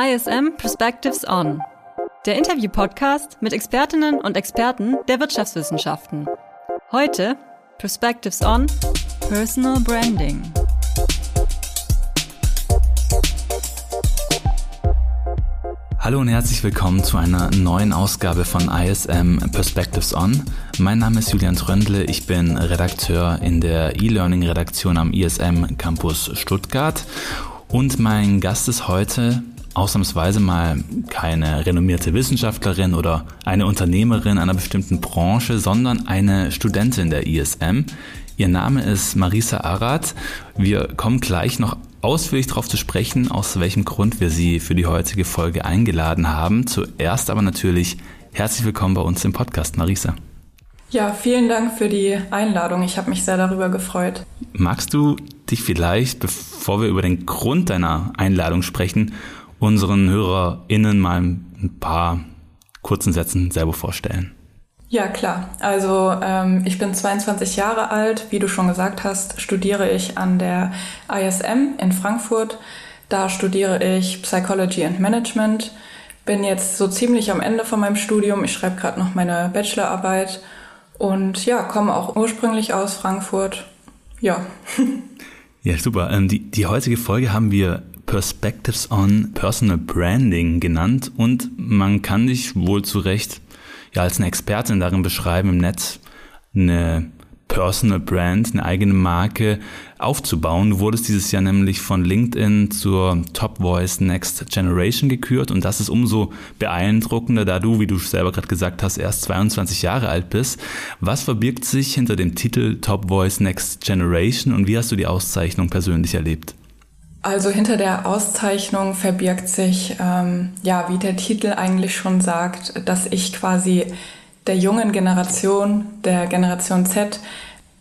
ISM Perspectives On, der Interview-Podcast mit Expertinnen und Experten der Wirtschaftswissenschaften. Heute Perspectives On Personal Branding. Hallo und herzlich willkommen zu einer neuen Ausgabe von ISM Perspectives On. Mein Name ist Julian Tröndle, ich bin Redakteur in der E-Learning-Redaktion am ISM Campus Stuttgart und mein Gast ist heute ausnahmsweise mal keine renommierte Wissenschaftlerin oder eine Unternehmerin einer bestimmten Branche, sondern eine Studentin der ISM. Ihr Name ist Marisa Arad. Wir kommen gleich noch ausführlich darauf zu sprechen, aus welchem Grund wir Sie für die heutige Folge eingeladen haben. Zuerst aber natürlich herzlich willkommen bei uns im Podcast, Marisa. Ja, vielen Dank für die Einladung. Ich habe mich sehr darüber gefreut. Magst du dich vielleicht, bevor wir über den Grund deiner Einladung sprechen, unseren HörerInnen mal ein paar kurzen Sätzen selber vorstellen? Ja, klar. Also ähm, ich bin 22 Jahre alt. Wie du schon gesagt hast, studiere ich an der ISM in Frankfurt. Da studiere ich Psychology and Management. Bin jetzt so ziemlich am Ende von meinem Studium. Ich schreibe gerade noch meine Bachelorarbeit und ja, komme auch ursprünglich aus Frankfurt. Ja. ja, super. Ähm, die, die heutige Folge haben wir Perspectives on Personal Branding genannt und man kann dich wohl zu Recht ja als eine Expertin darin beschreiben, im Netz eine Personal Brand, eine eigene Marke aufzubauen. Du wurdest dieses Jahr nämlich von LinkedIn zur Top Voice Next Generation gekürt und das ist umso beeindruckender, da du, wie du selber gerade gesagt hast, erst 22 Jahre alt bist. Was verbirgt sich hinter dem Titel Top Voice Next Generation und wie hast du die Auszeichnung persönlich erlebt? Also hinter der Auszeichnung verbirgt sich, ähm, ja, wie der Titel eigentlich schon sagt, dass ich quasi der jungen Generation, der Generation Z,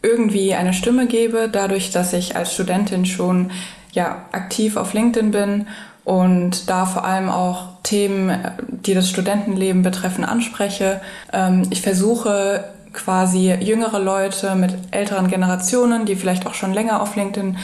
irgendwie eine Stimme gebe, dadurch, dass ich als Studentin schon ja, aktiv auf LinkedIn bin und da vor allem auch Themen, die das Studentenleben betreffen, anspreche. Ähm, ich versuche quasi jüngere Leute mit älteren Generationen, die vielleicht auch schon länger auf LinkedIn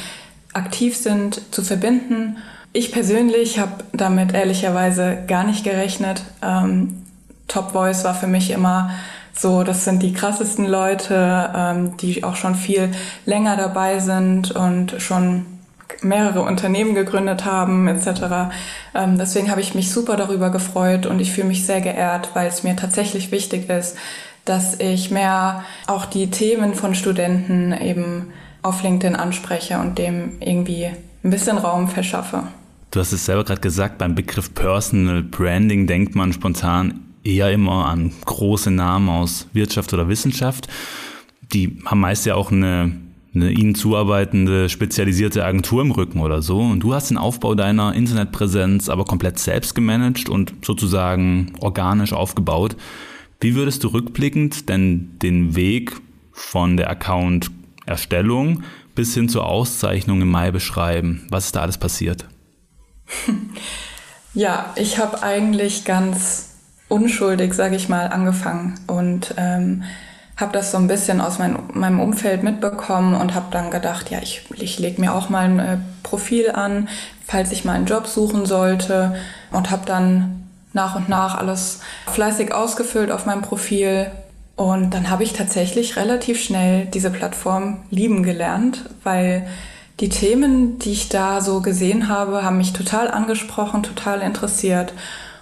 aktiv sind, zu verbinden. Ich persönlich habe damit ehrlicherweise gar nicht gerechnet. Ähm, Top Voice war für mich immer so, das sind die krassesten Leute, ähm, die auch schon viel länger dabei sind und schon mehrere Unternehmen gegründet haben etc. Ähm, deswegen habe ich mich super darüber gefreut und ich fühle mich sehr geehrt, weil es mir tatsächlich wichtig ist, dass ich mehr auch die Themen von Studenten eben auf LinkedIn anspreche und dem irgendwie ein bisschen Raum verschaffe. Du hast es selber gerade gesagt, beim Begriff Personal Branding denkt man spontan eher immer an große Namen aus Wirtschaft oder Wissenschaft. Die haben meist ja auch eine, eine ihnen zuarbeitende spezialisierte Agentur im Rücken oder so. Und du hast den Aufbau deiner Internetpräsenz aber komplett selbst gemanagt und sozusagen organisch aufgebaut. Wie würdest du rückblickend denn den Weg von der Account Erstellung bis hin zur Auszeichnung im Mai beschreiben? Was ist da alles passiert? Ja, ich habe eigentlich ganz unschuldig, sage ich mal, angefangen und ähm, habe das so ein bisschen aus mein, meinem Umfeld mitbekommen und habe dann gedacht, ja, ich, ich lege mir auch mal ein äh, Profil an, falls ich mal einen Job suchen sollte und habe dann nach und nach alles fleißig ausgefüllt auf meinem Profil und dann habe ich tatsächlich relativ schnell diese Plattform lieben gelernt, weil die Themen, die ich da so gesehen habe, haben mich total angesprochen, total interessiert.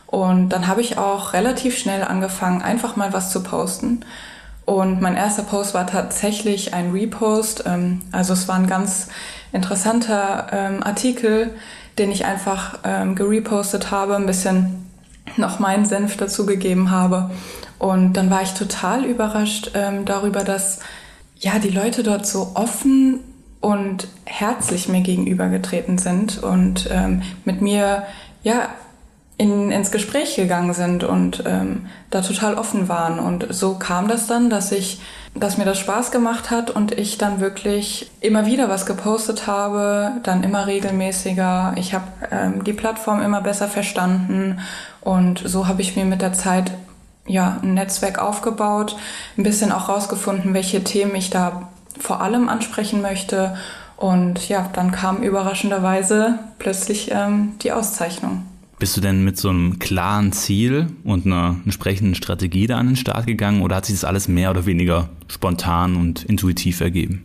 Und dann habe ich auch relativ schnell angefangen, einfach mal was zu posten. Und mein erster Post war tatsächlich ein Repost. Ähm, also es war ein ganz interessanter ähm, Artikel, den ich einfach ähm, gerepostet habe, ein bisschen noch meinen Senf dazugegeben habe. Und dann war ich total überrascht ähm, darüber, dass ja die Leute dort so offen und herzlich mir gegenübergetreten sind und ähm, mit mir ja in, ins Gespräch gegangen sind und ähm, da total offen waren. Und so kam das dann, dass ich, dass mir das Spaß gemacht hat und ich dann wirklich immer wieder was gepostet habe, dann immer regelmäßiger. Ich habe ähm, die Plattform immer besser verstanden und so habe ich mir mit der Zeit ja ein Netzwerk aufgebaut, ein bisschen auch rausgefunden, welche Themen ich da vor allem ansprechen möchte. Und ja, dann kam überraschenderweise plötzlich ähm, die Auszeichnung. Bist du denn mit so einem klaren Ziel und einer entsprechenden Strategie da an den Start gegangen oder hat sich das alles mehr oder weniger spontan und intuitiv ergeben?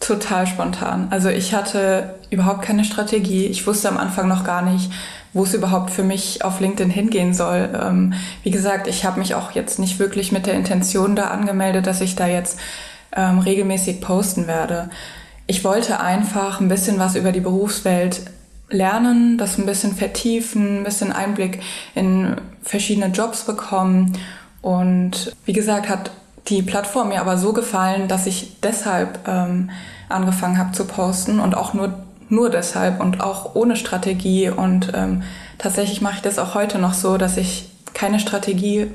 Total spontan. Also ich hatte überhaupt keine Strategie. Ich wusste am Anfang noch gar nicht, wo es überhaupt für mich auf LinkedIn hingehen soll. Ähm, wie gesagt, ich habe mich auch jetzt nicht wirklich mit der Intention da angemeldet, dass ich da jetzt ähm, regelmäßig posten werde. Ich wollte einfach ein bisschen was über die Berufswelt lernen, das ein bisschen vertiefen, ein bisschen Einblick in verschiedene Jobs bekommen. Und wie gesagt, hat die Plattform mir aber so gefallen, dass ich deshalb ähm, angefangen habe zu posten und auch nur, nur deshalb und auch ohne Strategie. Und ähm, tatsächlich mache ich das auch heute noch so, dass ich keine Strategie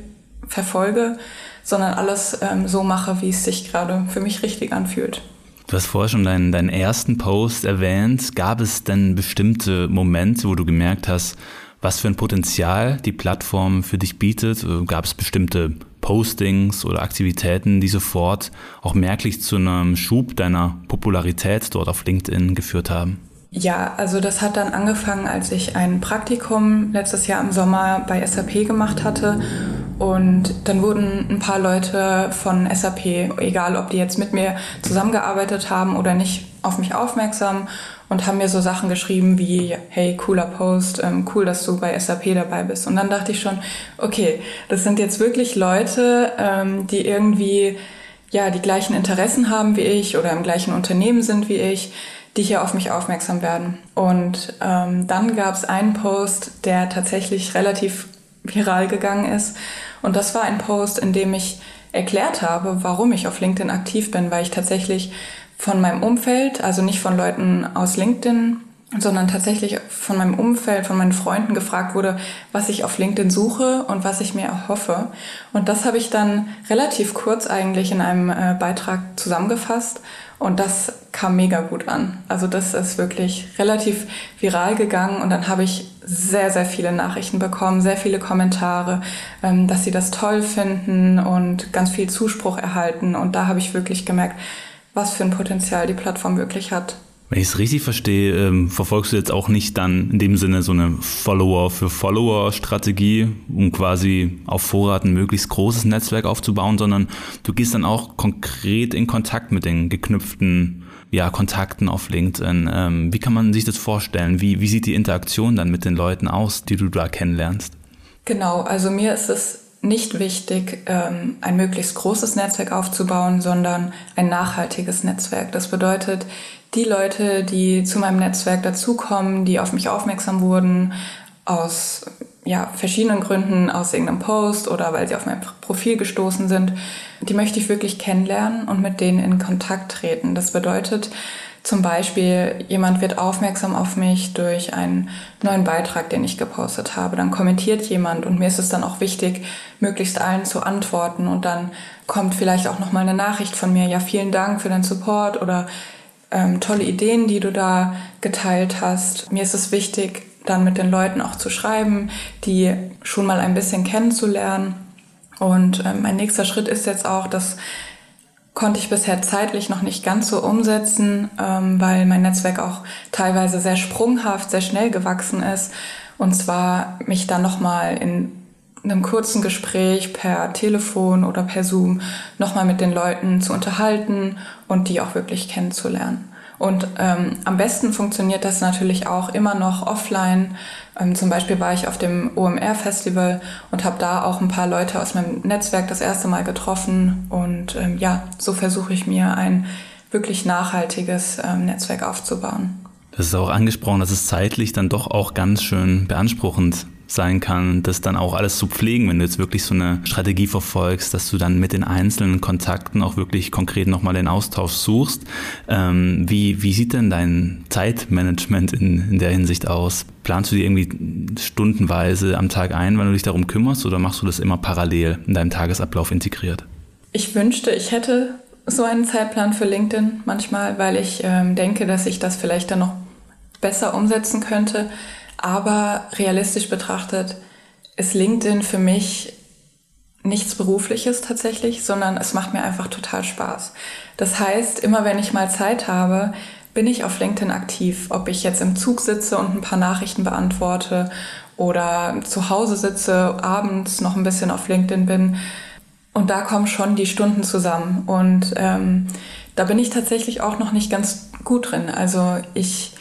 verfolge, sondern alles ähm, so mache, wie es sich gerade für mich richtig anfühlt. Du hast vorher schon deinen, deinen ersten Post erwähnt. Gab es denn bestimmte Momente, wo du gemerkt hast, was für ein Potenzial die Plattform für dich bietet? Gab es bestimmte Postings oder Aktivitäten, die sofort auch merklich zu einem Schub deiner Popularität dort auf LinkedIn geführt haben? Ja, also das hat dann angefangen, als ich ein Praktikum letztes Jahr im Sommer bei SAP gemacht hatte. Und dann wurden ein paar Leute von SAP, egal ob die jetzt mit mir zusammengearbeitet haben oder nicht, auf mich aufmerksam und haben mir so Sachen geschrieben wie, hey, cooler Post, ähm, cool, dass du bei SAP dabei bist. Und dann dachte ich schon, okay, das sind jetzt wirklich Leute, ähm, die irgendwie ja die gleichen Interessen haben wie ich oder im gleichen Unternehmen sind wie ich die hier auf mich aufmerksam werden. Und ähm, dann gab es einen Post, der tatsächlich relativ viral gegangen ist. Und das war ein Post, in dem ich erklärt habe, warum ich auf LinkedIn aktiv bin, weil ich tatsächlich von meinem Umfeld, also nicht von Leuten aus LinkedIn, sondern tatsächlich von meinem Umfeld, von meinen Freunden gefragt wurde, was ich auf LinkedIn suche und was ich mir erhoffe. Und das habe ich dann relativ kurz eigentlich in einem äh, Beitrag zusammengefasst und das kam mega gut an. Also das ist wirklich relativ viral gegangen und dann habe ich sehr, sehr viele Nachrichten bekommen, sehr viele Kommentare, ähm, dass sie das toll finden und ganz viel Zuspruch erhalten. Und da habe ich wirklich gemerkt, was für ein Potenzial die Plattform wirklich hat. Wenn ich es richtig verstehe, ähm, verfolgst du jetzt auch nicht dann in dem Sinne so eine Follower für Follower Strategie, um quasi auf Vorrat ein möglichst großes Netzwerk aufzubauen, sondern du gehst dann auch konkret in Kontakt mit den geknüpften ja, Kontakten auf LinkedIn. Ähm, wie kann man sich das vorstellen? Wie, wie sieht die Interaktion dann mit den Leuten aus, die du da kennenlernst? Genau, also mir ist es nicht wichtig, ähm, ein möglichst großes Netzwerk aufzubauen, sondern ein nachhaltiges Netzwerk. Das bedeutet, die Leute, die zu meinem Netzwerk dazukommen, die auf mich aufmerksam wurden, aus ja, verschiedenen Gründen, aus irgendeinem Post oder weil sie auf mein Profil gestoßen sind, die möchte ich wirklich kennenlernen und mit denen in Kontakt treten. Das bedeutet zum Beispiel, jemand wird aufmerksam auf mich durch einen neuen Beitrag, den ich gepostet habe. Dann kommentiert jemand und mir ist es dann auch wichtig, möglichst allen zu antworten und dann kommt vielleicht auch nochmal eine Nachricht von mir, ja, vielen Dank für den Support oder ähm, tolle Ideen, die du da geteilt hast. Mir ist es wichtig, dann mit den Leuten auch zu schreiben, die schon mal ein bisschen kennenzulernen. Und ähm, mein nächster Schritt ist jetzt auch, das konnte ich bisher zeitlich noch nicht ganz so umsetzen, ähm, weil mein Netzwerk auch teilweise sehr sprunghaft, sehr schnell gewachsen ist. Und zwar mich dann nochmal in einem kurzen Gespräch per Telefon oder per Zoom nochmal mit den Leuten zu unterhalten und die auch wirklich kennenzulernen. Und ähm, am besten funktioniert das natürlich auch immer noch offline. Ähm, zum Beispiel war ich auf dem OMR-Festival und habe da auch ein paar Leute aus meinem Netzwerk das erste Mal getroffen. Und ähm, ja, so versuche ich mir ein wirklich nachhaltiges ähm, Netzwerk aufzubauen. Das ist auch angesprochen, dass es zeitlich dann doch auch ganz schön beanspruchend sein kann, das dann auch alles zu pflegen, wenn du jetzt wirklich so eine Strategie verfolgst, dass du dann mit den einzelnen Kontakten auch wirklich konkret nochmal den Austausch suchst. Ähm, wie, wie sieht denn dein Zeitmanagement in, in der Hinsicht aus? Planst du dir irgendwie stundenweise am Tag ein, wenn du dich darum kümmerst, oder machst du das immer parallel in deinem Tagesablauf integriert? Ich wünschte, ich hätte so einen Zeitplan für LinkedIn manchmal, weil ich ähm, denke, dass ich das vielleicht dann noch besser umsetzen könnte. Aber realistisch betrachtet ist LinkedIn für mich nichts Berufliches tatsächlich, sondern es macht mir einfach total Spaß. Das heißt, immer wenn ich mal Zeit habe, bin ich auf LinkedIn aktiv. Ob ich jetzt im Zug sitze und ein paar Nachrichten beantworte oder zu Hause sitze, abends noch ein bisschen auf LinkedIn bin. Und da kommen schon die Stunden zusammen. Und ähm, da bin ich tatsächlich auch noch nicht ganz gut drin. Also ich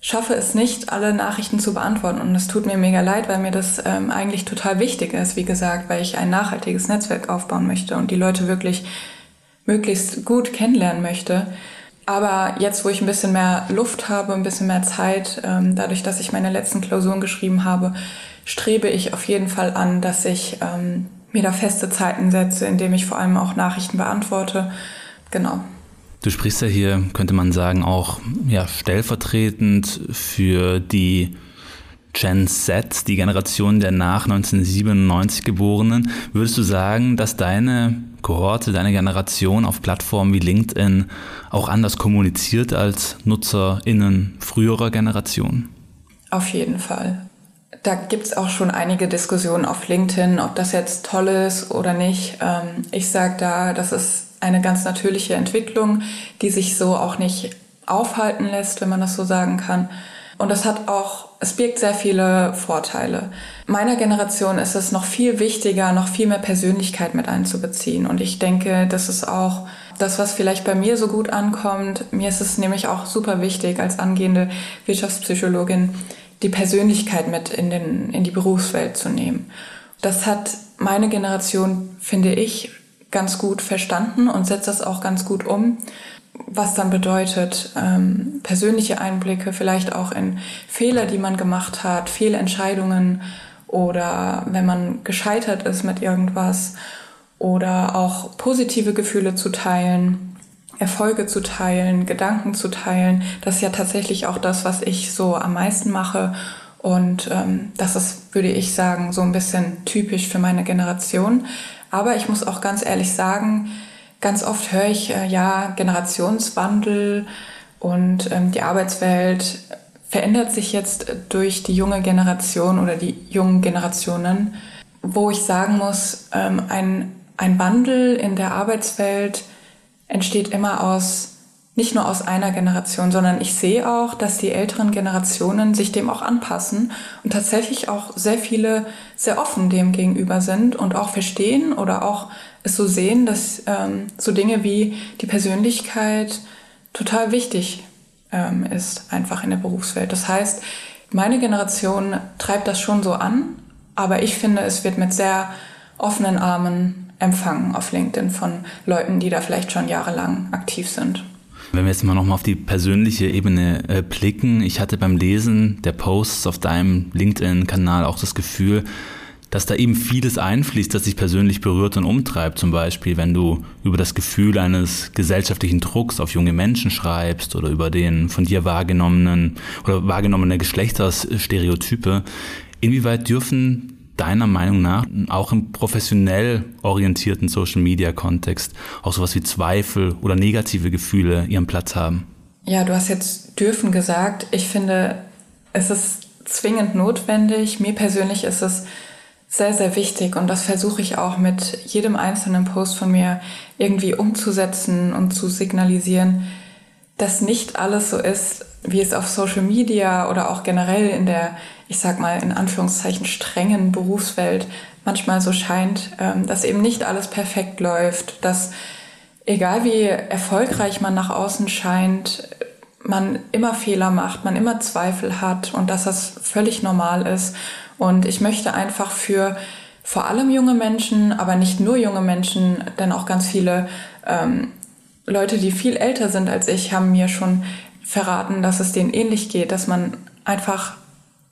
schaffe es nicht, alle Nachrichten zu beantworten. Und es tut mir mega leid, weil mir das ähm, eigentlich total wichtig ist, wie gesagt, weil ich ein nachhaltiges Netzwerk aufbauen möchte und die Leute wirklich möglichst gut kennenlernen möchte. Aber jetzt, wo ich ein bisschen mehr Luft habe, ein bisschen mehr Zeit, ähm, dadurch, dass ich meine letzten Klausuren geschrieben habe, strebe ich auf jeden Fall an, dass ich ähm, mir da feste Zeiten setze, indem ich vor allem auch Nachrichten beantworte. Genau. Du sprichst ja hier, könnte man sagen, auch ja, stellvertretend für die Gen Z, die Generation der nach 1997 Geborenen. Würdest du sagen, dass deine Kohorte, deine Generation auf Plattformen wie LinkedIn auch anders kommuniziert als NutzerInnen früherer Generationen? Auf jeden Fall. Da gibt es auch schon einige Diskussionen auf LinkedIn, ob das jetzt toll ist oder nicht. Ähm, ich sage da, das ist eine ganz natürliche Entwicklung, die sich so auch nicht aufhalten lässt, wenn man das so sagen kann. Und das hat auch, es birgt sehr viele Vorteile. Meiner Generation ist es noch viel wichtiger, noch viel mehr Persönlichkeit mit einzubeziehen. Und ich denke, das ist auch das, was vielleicht bei mir so gut ankommt. Mir ist es nämlich auch super wichtig, als angehende Wirtschaftspsychologin die Persönlichkeit mit in, den, in die Berufswelt zu nehmen. Das hat meine Generation, finde ich, ganz gut verstanden und setzt das auch ganz gut um was dann bedeutet, ähm, persönliche Einblicke, vielleicht auch in Fehler, die man gemacht hat, Fehlentscheidungen oder wenn man gescheitert ist mit irgendwas oder auch positive Gefühle zu teilen, Erfolge zu teilen, Gedanken zu teilen. Das ist ja tatsächlich auch das, was ich so am meisten mache. Und ähm, das ist, würde ich sagen, so ein bisschen typisch für meine Generation. Aber ich muss auch ganz ehrlich sagen, Ganz oft höre ich äh, ja Generationswandel und ähm, die Arbeitswelt verändert sich jetzt durch die junge Generation oder die jungen Generationen, wo ich sagen muss, ähm, ein, ein Wandel in der Arbeitswelt entsteht immer aus nicht nur aus einer Generation, sondern ich sehe auch, dass die älteren Generationen sich dem auch anpassen und tatsächlich auch sehr viele sehr offen dem gegenüber sind und auch verstehen oder auch es so sehen, dass ähm, so Dinge wie die Persönlichkeit total wichtig ähm, ist, einfach in der Berufswelt. Das heißt, meine Generation treibt das schon so an, aber ich finde, es wird mit sehr offenen Armen empfangen auf LinkedIn von Leuten, die da vielleicht schon jahrelang aktiv sind. Wenn wir jetzt mal nochmal auf die persönliche Ebene äh, blicken, ich hatte beim Lesen der Posts auf deinem LinkedIn-Kanal auch das Gefühl, dass da eben vieles einfließt, das dich persönlich berührt und umtreibt. Zum Beispiel, wenn du über das Gefühl eines gesellschaftlichen Drucks auf junge Menschen schreibst oder über den von dir wahrgenommenen oder wahrgenommene Geschlechterstereotype. Inwieweit dürfen deiner Meinung nach auch im professionell orientierten Social Media Kontext auch sowas wie Zweifel oder negative Gefühle ihren Platz haben? Ja, du hast jetzt dürfen gesagt. Ich finde, es ist zwingend notwendig. Mir persönlich ist es sehr, sehr wichtig und das versuche ich auch mit jedem einzelnen Post von mir irgendwie umzusetzen und zu signalisieren, dass nicht alles so ist, wie es auf Social Media oder auch generell in der ich sag mal, in Anführungszeichen strengen Berufswelt manchmal so scheint, ähm, dass eben nicht alles perfekt läuft, dass egal wie erfolgreich man nach außen scheint, man immer Fehler macht, man immer Zweifel hat und dass das völlig normal ist. Und ich möchte einfach für vor allem junge Menschen, aber nicht nur junge Menschen, denn auch ganz viele ähm, Leute, die viel älter sind als ich, haben mir schon verraten, dass es denen ähnlich geht, dass man einfach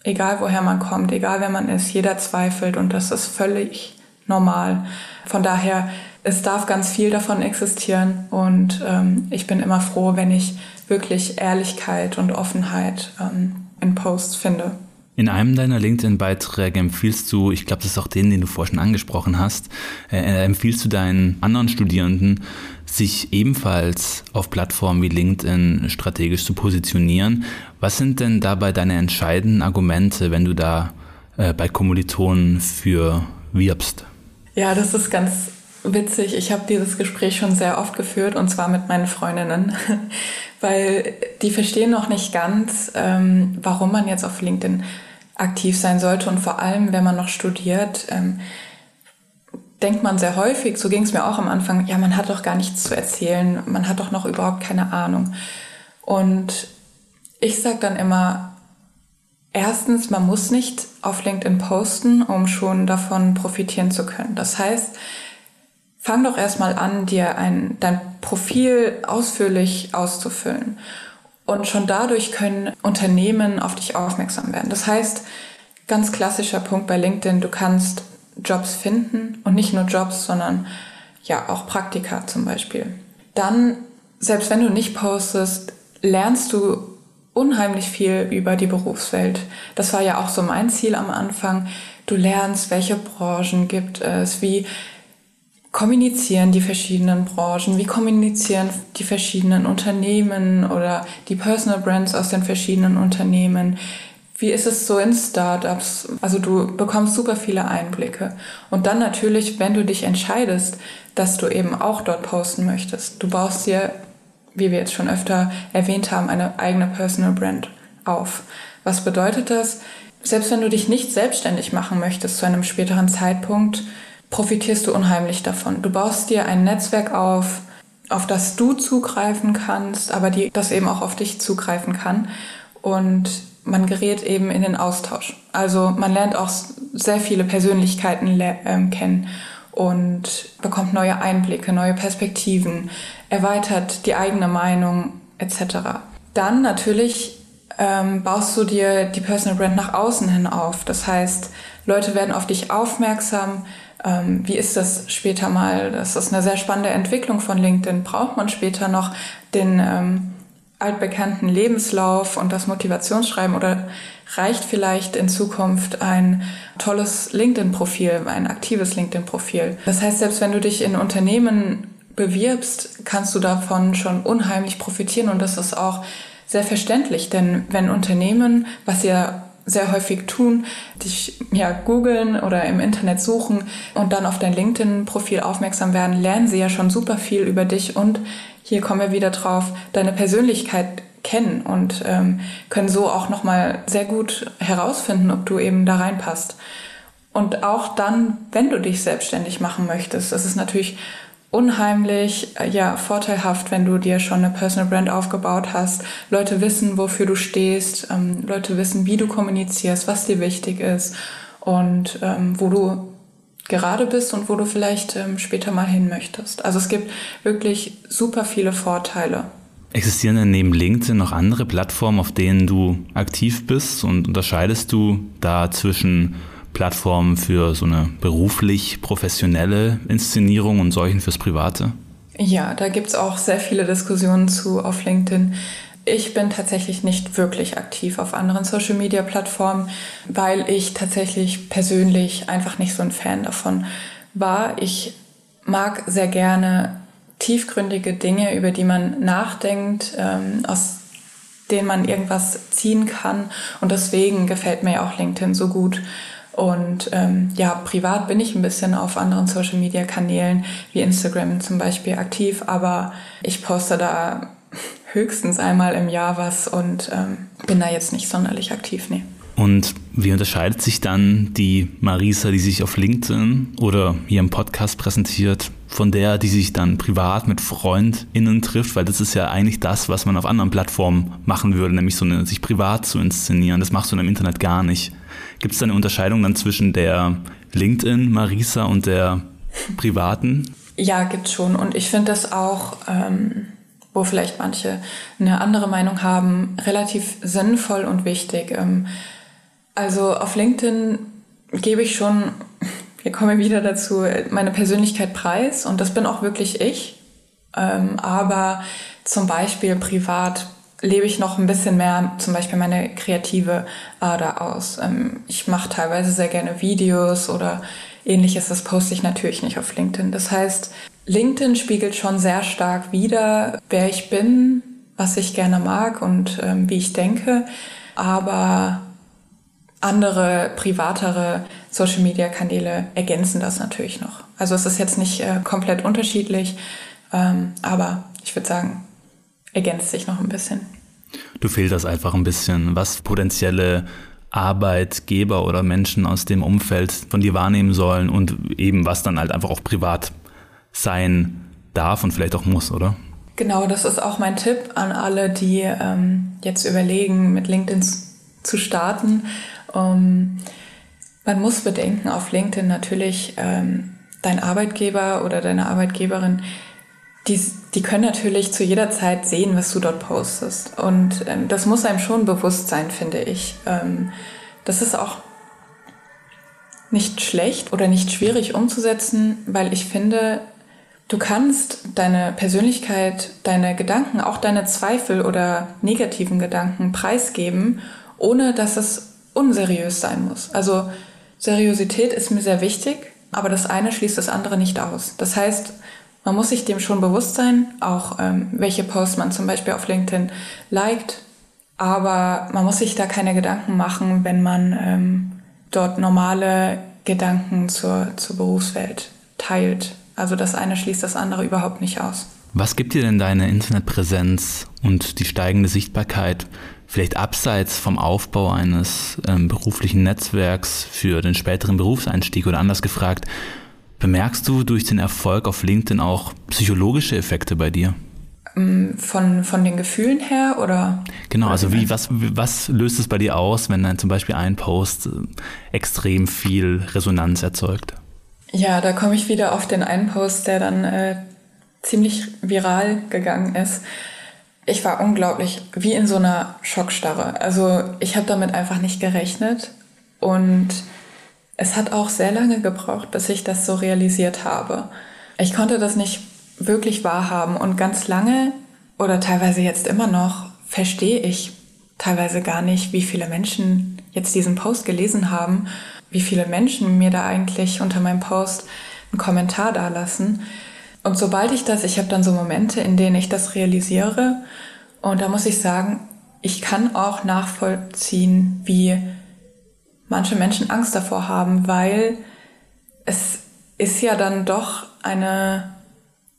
egal woher man kommt, egal wer man ist, jeder zweifelt und das ist völlig normal. Von daher, es darf ganz viel davon existieren und ähm, ich bin immer froh, wenn ich wirklich Ehrlichkeit und Offenheit ähm, in Posts finde. In einem deiner LinkedIn-Beiträge empfiehlst du, ich glaube, das ist auch den, den du vorhin angesprochen hast, äh, äh, empfiehlst du deinen anderen Studierenden, sich ebenfalls auf Plattformen wie LinkedIn strategisch zu positionieren. Was sind denn dabei deine entscheidenden Argumente, wenn du da äh, bei Kommilitonen für wirbst? Ja, das ist ganz witzig. Ich habe dieses Gespräch schon sehr oft geführt und zwar mit meinen Freundinnen, weil die verstehen noch nicht ganz, ähm, warum man jetzt auf LinkedIn aktiv sein sollte und vor allem, wenn man noch studiert. Ähm, denkt man sehr häufig, so ging es mir auch am Anfang, ja, man hat doch gar nichts zu erzählen, man hat doch noch überhaupt keine Ahnung. Und ich sage dann immer, erstens, man muss nicht auf LinkedIn posten, um schon davon profitieren zu können. Das heißt, fang doch erstmal an, dir ein, dein Profil ausführlich auszufüllen. Und schon dadurch können Unternehmen auf dich aufmerksam werden. Das heißt, ganz klassischer Punkt bei LinkedIn, du kannst Jobs finden und nicht nur Jobs, sondern ja auch Praktika zum Beispiel. Dann, selbst wenn du nicht postest, lernst du unheimlich viel über die Berufswelt. Das war ja auch so mein Ziel am Anfang. Du lernst, welche Branchen gibt es, wie kommunizieren die verschiedenen Branchen, wie kommunizieren die verschiedenen Unternehmen oder die Personal Brands aus den verschiedenen Unternehmen, wie ist es so in Startups? Also du bekommst super viele Einblicke. Und dann natürlich, wenn du dich entscheidest, dass du eben auch dort posten möchtest, du baust dir, wie wir jetzt schon öfter erwähnt haben, eine eigene Personal Brand auf. Was bedeutet das? Selbst wenn du dich nicht selbstständig machen möchtest zu einem späteren Zeitpunkt, profitierst du unheimlich davon. Du baust dir ein Netzwerk auf, auf das du zugreifen kannst, aber die, das eben auch auf dich zugreifen kann. Und man gerät eben in den Austausch. Also man lernt auch sehr viele Persönlichkeiten äh, kennen und bekommt neue Einblicke, neue Perspektiven, erweitert die eigene Meinung etc. Dann natürlich ähm, baust du dir die Personal Brand nach außen hin auf. Das heißt, Leute werden auf dich aufmerksam. Ähm, wie ist das später mal? Das ist eine sehr spannende Entwicklung von LinkedIn. Braucht man später noch den ähm, altbekannten Lebenslauf und das Motivationsschreiben oder reicht vielleicht in Zukunft ein tolles LinkedIn-Profil, ein aktives LinkedIn-Profil? Das heißt, selbst wenn du dich in Unternehmen bewirbst, kannst du davon schon unheimlich profitieren und das ist auch sehr verständlich, denn wenn Unternehmen, was ja sehr häufig tun, dich ja googeln oder im Internet suchen und dann auf dein LinkedIn-Profil aufmerksam werden, lernen sie ja schon super viel über dich und hier kommen wir wieder drauf, deine Persönlichkeit kennen und ähm, können so auch nochmal sehr gut herausfinden, ob du eben da reinpasst. Und auch dann, wenn du dich selbstständig machen möchtest, das ist natürlich unheimlich äh, ja vorteilhaft, wenn du dir schon eine Personal Brand aufgebaut hast. Leute wissen, wofür du stehst, ähm, Leute wissen, wie du kommunizierst, was dir wichtig ist und ähm, wo du gerade bist und wo du vielleicht ähm, später mal hin möchtest. Also es gibt wirklich super viele Vorteile. Existieren denn neben LinkedIn noch andere Plattformen, auf denen du aktiv bist und unterscheidest du da zwischen Plattformen für so eine beruflich professionelle Inszenierung und solchen fürs Private? Ja, da gibt es auch sehr viele Diskussionen zu auf LinkedIn. Ich bin tatsächlich nicht wirklich aktiv auf anderen Social-Media-Plattformen, weil ich tatsächlich persönlich einfach nicht so ein Fan davon war. Ich mag sehr gerne tiefgründige Dinge, über die man nachdenkt, ähm, aus denen man irgendwas ziehen kann. Und deswegen gefällt mir auch LinkedIn so gut. Und ähm, ja, privat bin ich ein bisschen auf anderen Social-Media-Kanälen wie Instagram zum Beispiel aktiv, aber ich poste da höchstens einmal im Jahr was und ähm, bin da jetzt nicht sonderlich aktiv, nee. Und wie unterscheidet sich dann die Marisa, die sich auf LinkedIn oder hier im Podcast präsentiert, von der, die sich dann privat mit FreundInnen trifft? Weil das ist ja eigentlich das, was man auf anderen Plattformen machen würde, nämlich so eine, sich privat zu inszenieren. Das machst du im Internet gar nicht. Gibt es da eine Unterscheidung dann zwischen der LinkedIn Marisa und der privaten? Ja, gibt's schon. Und ich finde das auch ähm, wo vielleicht manche eine andere Meinung haben, relativ sinnvoll und wichtig. Ähm, also auf LinkedIn gebe ich schon, wir kommen wieder dazu, meine Persönlichkeit preis und das bin auch wirklich ich. Ähm, aber zum Beispiel privat lebe ich noch ein bisschen mehr zum Beispiel meine kreative Ader aus. Ähm, ich mache teilweise sehr gerne Videos oder ähnliches. Das poste ich natürlich nicht auf LinkedIn. Das heißt, LinkedIn spiegelt schon sehr stark wider, wer ich bin, was ich gerne mag und ähm, wie ich denke. Aber andere, privatere Social-Media-Kanäle ergänzen das natürlich noch. Also es ist jetzt nicht äh, komplett unterschiedlich, ähm, aber ich würde sagen, ergänzt sich noch ein bisschen. Du fehlt das einfach ein bisschen, was potenzielle Arbeitgeber oder Menschen aus dem Umfeld von dir wahrnehmen sollen und eben was dann halt einfach auch privat sein darf und vielleicht auch muss, oder? Genau, das ist auch mein Tipp an alle, die ähm, jetzt überlegen, mit LinkedIn zu starten. Um, man muss bedenken, auf LinkedIn natürlich ähm, dein Arbeitgeber oder deine Arbeitgeberin, die, die können natürlich zu jeder Zeit sehen, was du dort postest. Und ähm, das muss einem schon bewusst sein, finde ich. Ähm, das ist auch nicht schlecht oder nicht schwierig umzusetzen, weil ich finde, du kannst deine Persönlichkeit, deine Gedanken, auch deine Zweifel oder negativen Gedanken preisgeben, ohne dass es unseriös sein muss. Also Seriosität ist mir sehr wichtig, aber das eine schließt das andere nicht aus. Das heißt, man muss sich dem schon bewusst sein, auch ähm, welche Posts man zum Beispiel auf LinkedIn liked, aber man muss sich da keine Gedanken machen, wenn man ähm, dort normale Gedanken zur, zur Berufswelt teilt. Also das eine schließt das andere überhaupt nicht aus. Was gibt dir denn deine Internetpräsenz und die steigende Sichtbarkeit vielleicht abseits vom Aufbau eines ähm, beruflichen Netzwerks für den späteren Berufseinstieg oder anders gefragt, bemerkst du durch den Erfolg auf LinkedIn auch psychologische Effekte bei dir? Ähm, von, von den Gefühlen her oder? Genau, also wie, was, was löst es bei dir aus, wenn dann zum Beispiel ein Post äh, extrem viel Resonanz erzeugt? Ja, da komme ich wieder auf den einen Post, der dann äh, ziemlich viral gegangen ist ich war unglaublich wie in so einer Schockstarre. Also ich habe damit einfach nicht gerechnet und es hat auch sehr lange gebraucht, bis ich das so realisiert habe. Ich konnte das nicht wirklich wahrhaben und ganz lange oder teilweise jetzt immer noch verstehe ich teilweise gar nicht, wie viele Menschen jetzt diesen Post gelesen haben, wie viele Menschen mir da eigentlich unter meinem Post einen Kommentar dalassen. Und sobald ich das, ich habe dann so Momente, in denen ich das realisiere. Und da muss ich sagen, ich kann auch nachvollziehen, wie manche Menschen Angst davor haben, weil es ist ja dann doch eine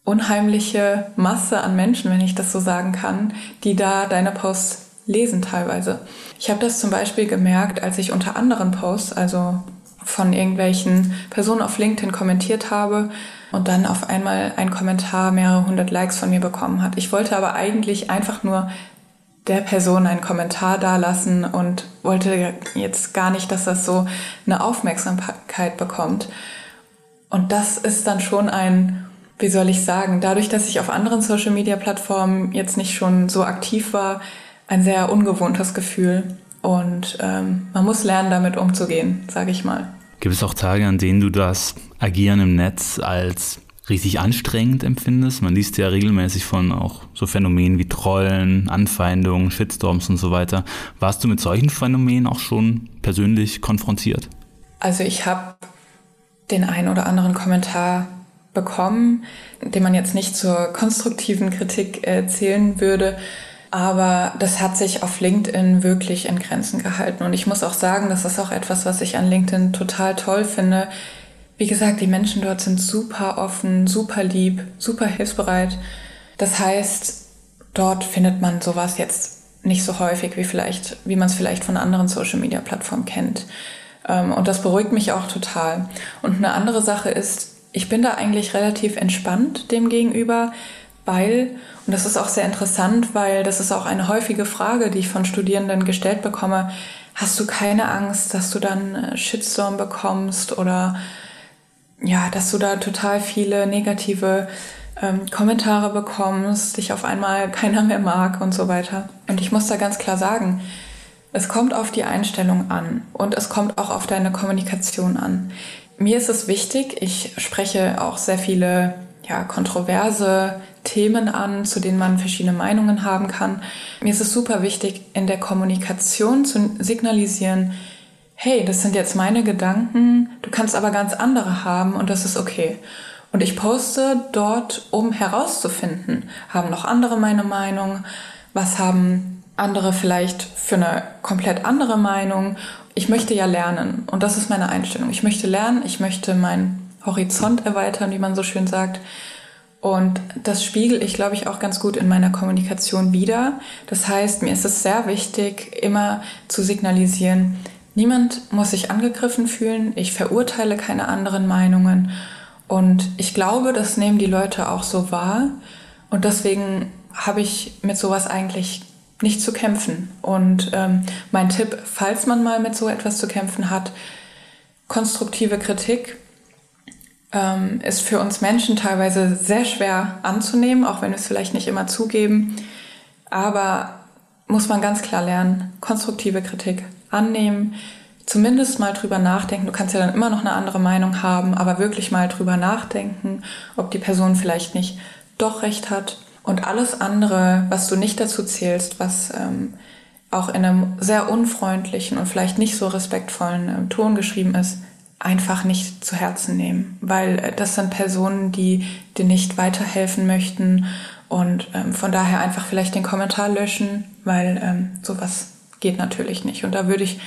unheimliche Masse an Menschen, wenn ich das so sagen kann, die da deine Posts lesen teilweise. Ich habe das zum Beispiel gemerkt, als ich unter anderen Posts, also von irgendwelchen Personen auf LinkedIn kommentiert habe und dann auf einmal ein Kommentar mehrere hundert Likes von mir bekommen hat. Ich wollte aber eigentlich einfach nur der Person einen Kommentar dalassen und wollte jetzt gar nicht, dass das so eine Aufmerksamkeit bekommt. Und das ist dann schon ein, wie soll ich sagen, dadurch, dass ich auf anderen Social-Media-Plattformen jetzt nicht schon so aktiv war, ein sehr ungewohntes Gefühl. Und ähm, man muss lernen, damit umzugehen, sage ich mal. Gibt es auch Tage, an denen du das Agieren im Netz als richtig anstrengend empfindest? Man liest ja regelmäßig von auch so Phänomenen wie Trollen, Anfeindungen, Shitstorms und so weiter. Warst du mit solchen Phänomenen auch schon persönlich konfrontiert? Also ich habe den einen oder anderen Kommentar bekommen, den man jetzt nicht zur konstruktiven Kritik äh, zählen würde. Aber das hat sich auf LinkedIn wirklich in Grenzen gehalten. Und ich muss auch sagen, das ist auch etwas, was ich an LinkedIn total toll finde. Wie gesagt, die Menschen dort sind super offen, super lieb, super hilfsbereit. Das heißt, dort findet man sowas jetzt nicht so häufig wie vielleicht, wie man es vielleicht von anderen Social Media Plattformen kennt. Ähm, und das beruhigt mich auch total. Und eine andere Sache ist, ich bin da eigentlich relativ entspannt dem gegenüber, weil, und das ist auch sehr interessant, weil das ist auch eine häufige Frage, die ich von Studierenden gestellt bekomme, hast du keine Angst, dass du dann äh, Shitstorm bekommst oder ja, dass du da total viele negative ähm, Kommentare bekommst, dich auf einmal keiner mehr mag und so weiter. Und ich muss da ganz klar sagen, es kommt auf die Einstellung an und es kommt auch auf deine Kommunikation an. Mir ist es wichtig, ich spreche auch sehr viele ja, kontroverse Themen an, zu denen man verschiedene Meinungen haben kann. Mir ist es super wichtig, in der Kommunikation zu signalisieren, hey, das sind jetzt meine Gedanken, du kannst aber ganz andere haben und das ist okay. Und ich poste dort, um herauszufinden, haben noch andere meine Meinung, was haben andere vielleicht für eine komplett andere Meinung. Ich möchte ja lernen und das ist meine Einstellung. Ich möchte lernen, ich möchte mein Horizont erweitern, wie man so schön sagt. Und das spiegel ich, glaube ich, auch ganz gut in meiner Kommunikation wieder. Das heißt, mir ist es sehr wichtig, immer zu signalisieren, niemand muss sich angegriffen fühlen, ich verurteile keine anderen Meinungen. Und ich glaube, das nehmen die Leute auch so wahr. Und deswegen habe ich mit sowas eigentlich nicht zu kämpfen. Und ähm, mein Tipp, falls man mal mit so etwas zu kämpfen hat, konstruktive Kritik ähm, ist für uns Menschen teilweise sehr schwer anzunehmen, auch wenn wir es vielleicht nicht immer zugeben. Aber muss man ganz klar lernen, konstruktive Kritik annehmen, zumindest mal drüber nachdenken. Du kannst ja dann immer noch eine andere Meinung haben, aber wirklich mal drüber nachdenken, ob die Person vielleicht nicht doch recht hat. Und alles andere, was du nicht dazu zählst, was ähm, auch in einem sehr unfreundlichen und vielleicht nicht so respektvollen äh, Ton geschrieben ist, einfach nicht zu Herzen nehmen, weil äh, das sind Personen, die dir nicht weiterhelfen möchten und ähm, von daher einfach vielleicht den Kommentar löschen, weil ähm, sowas geht natürlich nicht. Und da würde ich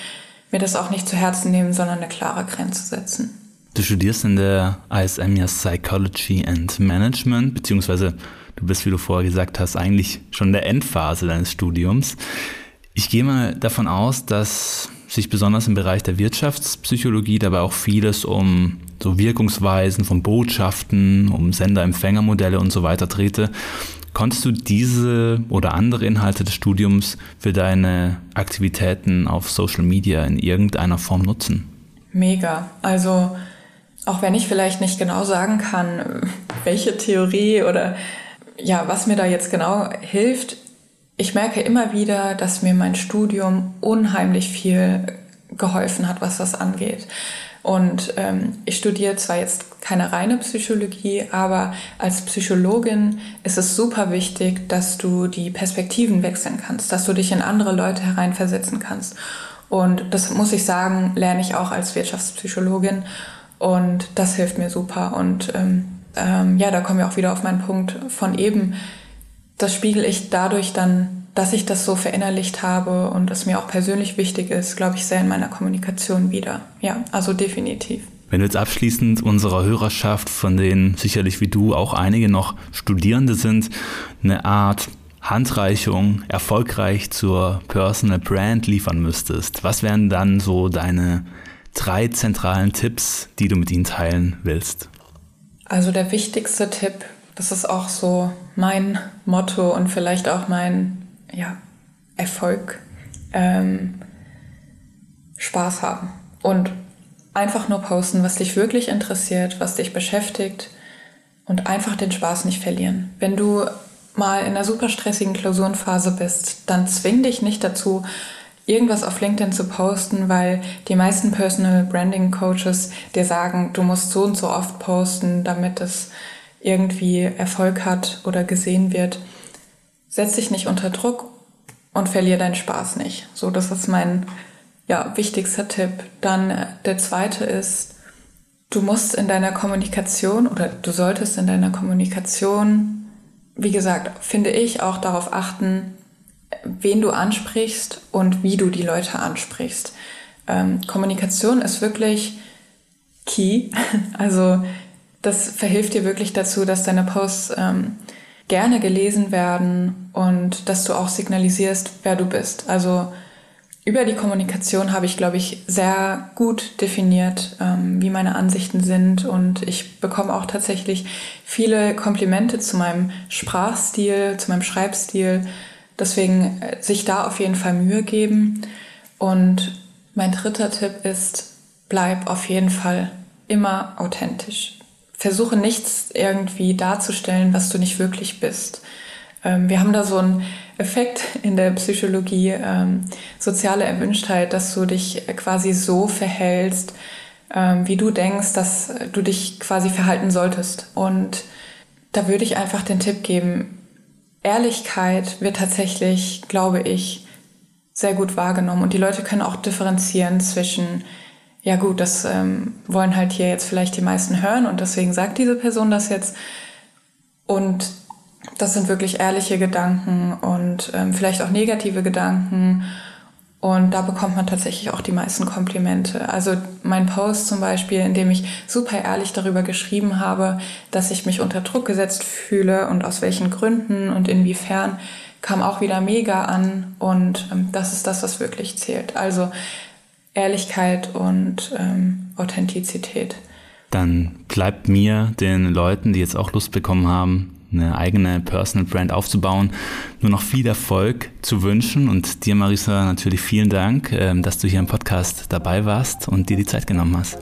mir das auch nicht zu Herzen nehmen, sondern eine klare Grenze setzen. Du studierst in der ISM ja Psychology and Management, beziehungsweise du bist, wie du vorher gesagt hast, eigentlich schon in der Endphase deines Studiums. Ich gehe mal davon aus, dass sich besonders im Bereich der Wirtschaftspsychologie dabei auch vieles um so Wirkungsweisen von Botschaften, um Sender-Empfänger-Modelle und so weiter drehte. Konntest du diese oder andere Inhalte des Studiums für deine Aktivitäten auf Social Media in irgendeiner Form nutzen? Mega. Also auch wenn ich vielleicht nicht genau sagen kann, welche Theorie oder ja, was mir da jetzt genau hilft, ich merke immer wieder, dass mir mein Studium unheimlich viel geholfen hat, was das angeht. Und ähm, ich studiere zwar jetzt keine reine Psychologie, aber als Psychologin ist es super wichtig, dass du die Perspektiven wechseln kannst, dass du dich in andere Leute hereinversetzen kannst. Und das muss ich sagen, lerne ich auch als Wirtschaftspsychologin. Und das hilft mir super. Und ähm, ähm, ja, da kommen wir auch wieder auf meinen Punkt von eben das spiegel ich dadurch dann, dass ich das so verinnerlicht habe und es mir auch persönlich wichtig ist, glaube ich, sehr in meiner Kommunikation wieder. Ja, also definitiv. Wenn du jetzt abschließend unserer Hörerschaft, von denen sicherlich wie du auch einige noch Studierende sind, eine Art Handreichung erfolgreich zur Personal Brand liefern müsstest, was wären dann so deine drei zentralen Tipps, die du mit ihnen teilen willst? Also der wichtigste Tipp das ist auch so mein Motto und vielleicht auch mein ja, Erfolg. Ähm, Spaß haben und einfach nur posten, was dich wirklich interessiert, was dich beschäftigt und einfach den Spaß nicht verlieren. Wenn du mal in einer super stressigen Klausurenphase bist, dann zwing dich nicht dazu, irgendwas auf LinkedIn zu posten, weil die meisten Personal Branding Coaches dir sagen, du musst so und so oft posten, damit es irgendwie Erfolg hat oder gesehen wird, setz dich nicht unter Druck und verlier deinen Spaß nicht. So, das ist mein ja, wichtigster Tipp. Dann äh, der zweite ist, du musst in deiner Kommunikation oder du solltest in deiner Kommunikation, wie gesagt, finde ich auch darauf achten, wen du ansprichst und wie du die Leute ansprichst. Ähm, Kommunikation ist wirklich key. Also das verhilft dir wirklich dazu, dass deine Posts ähm, gerne gelesen werden und dass du auch signalisierst, wer du bist. Also über die Kommunikation habe ich, glaube ich, sehr gut definiert, ähm, wie meine Ansichten sind und ich bekomme auch tatsächlich viele Komplimente zu meinem Sprachstil, zu meinem Schreibstil. Deswegen äh, sich da auf jeden Fall Mühe geben. Und mein dritter Tipp ist, bleib auf jeden Fall immer authentisch versuche nichts irgendwie darzustellen, was du nicht wirklich bist. Ähm, wir haben da so einen Effekt in der Psychologie, ähm, soziale Erwünschtheit, dass du dich quasi so verhältst, ähm, wie du denkst, dass du dich quasi verhalten solltest. Und da würde ich einfach den Tipp geben, Ehrlichkeit wird tatsächlich, glaube ich, sehr gut wahrgenommen. Und die Leute können auch differenzieren zwischen ja gut, das ähm, wollen halt hier jetzt vielleicht die meisten hören und deswegen sagt diese Person das jetzt. Und das sind wirklich ehrliche Gedanken und ähm, vielleicht auch negative Gedanken. Und da bekommt man tatsächlich auch die meisten Komplimente. Also mein Post zum Beispiel, in dem ich super ehrlich darüber geschrieben habe, dass ich mich unter Druck gesetzt fühle und aus welchen Gründen und inwiefern, kam auch wieder mega an. Und ähm, das ist das, was wirklich zählt. Also Ehrlichkeit und ähm, Authentizität. Dann bleibt mir, den Leuten, die jetzt auch Lust bekommen haben, eine eigene Personal Brand aufzubauen, nur noch viel Erfolg zu wünschen. Und dir, Marisa, natürlich vielen Dank, ähm, dass du hier im Podcast dabei warst und dir die Zeit genommen hast.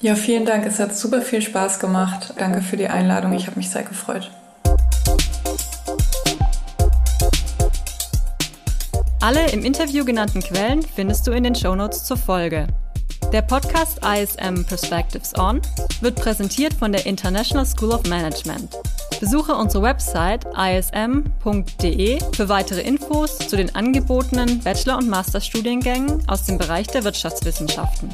Ja, vielen Dank. Es hat super viel Spaß gemacht. Danke für die Einladung. Ich habe mich sehr gefreut. Alle im Interview genannten Quellen findest du in den Shownotes zur Folge. Der Podcast ISM Perspectives On wird präsentiert von der International School of Management. Besuche unsere Website ism.de für weitere Infos zu den angebotenen Bachelor- und Masterstudiengängen aus dem Bereich der Wirtschaftswissenschaften.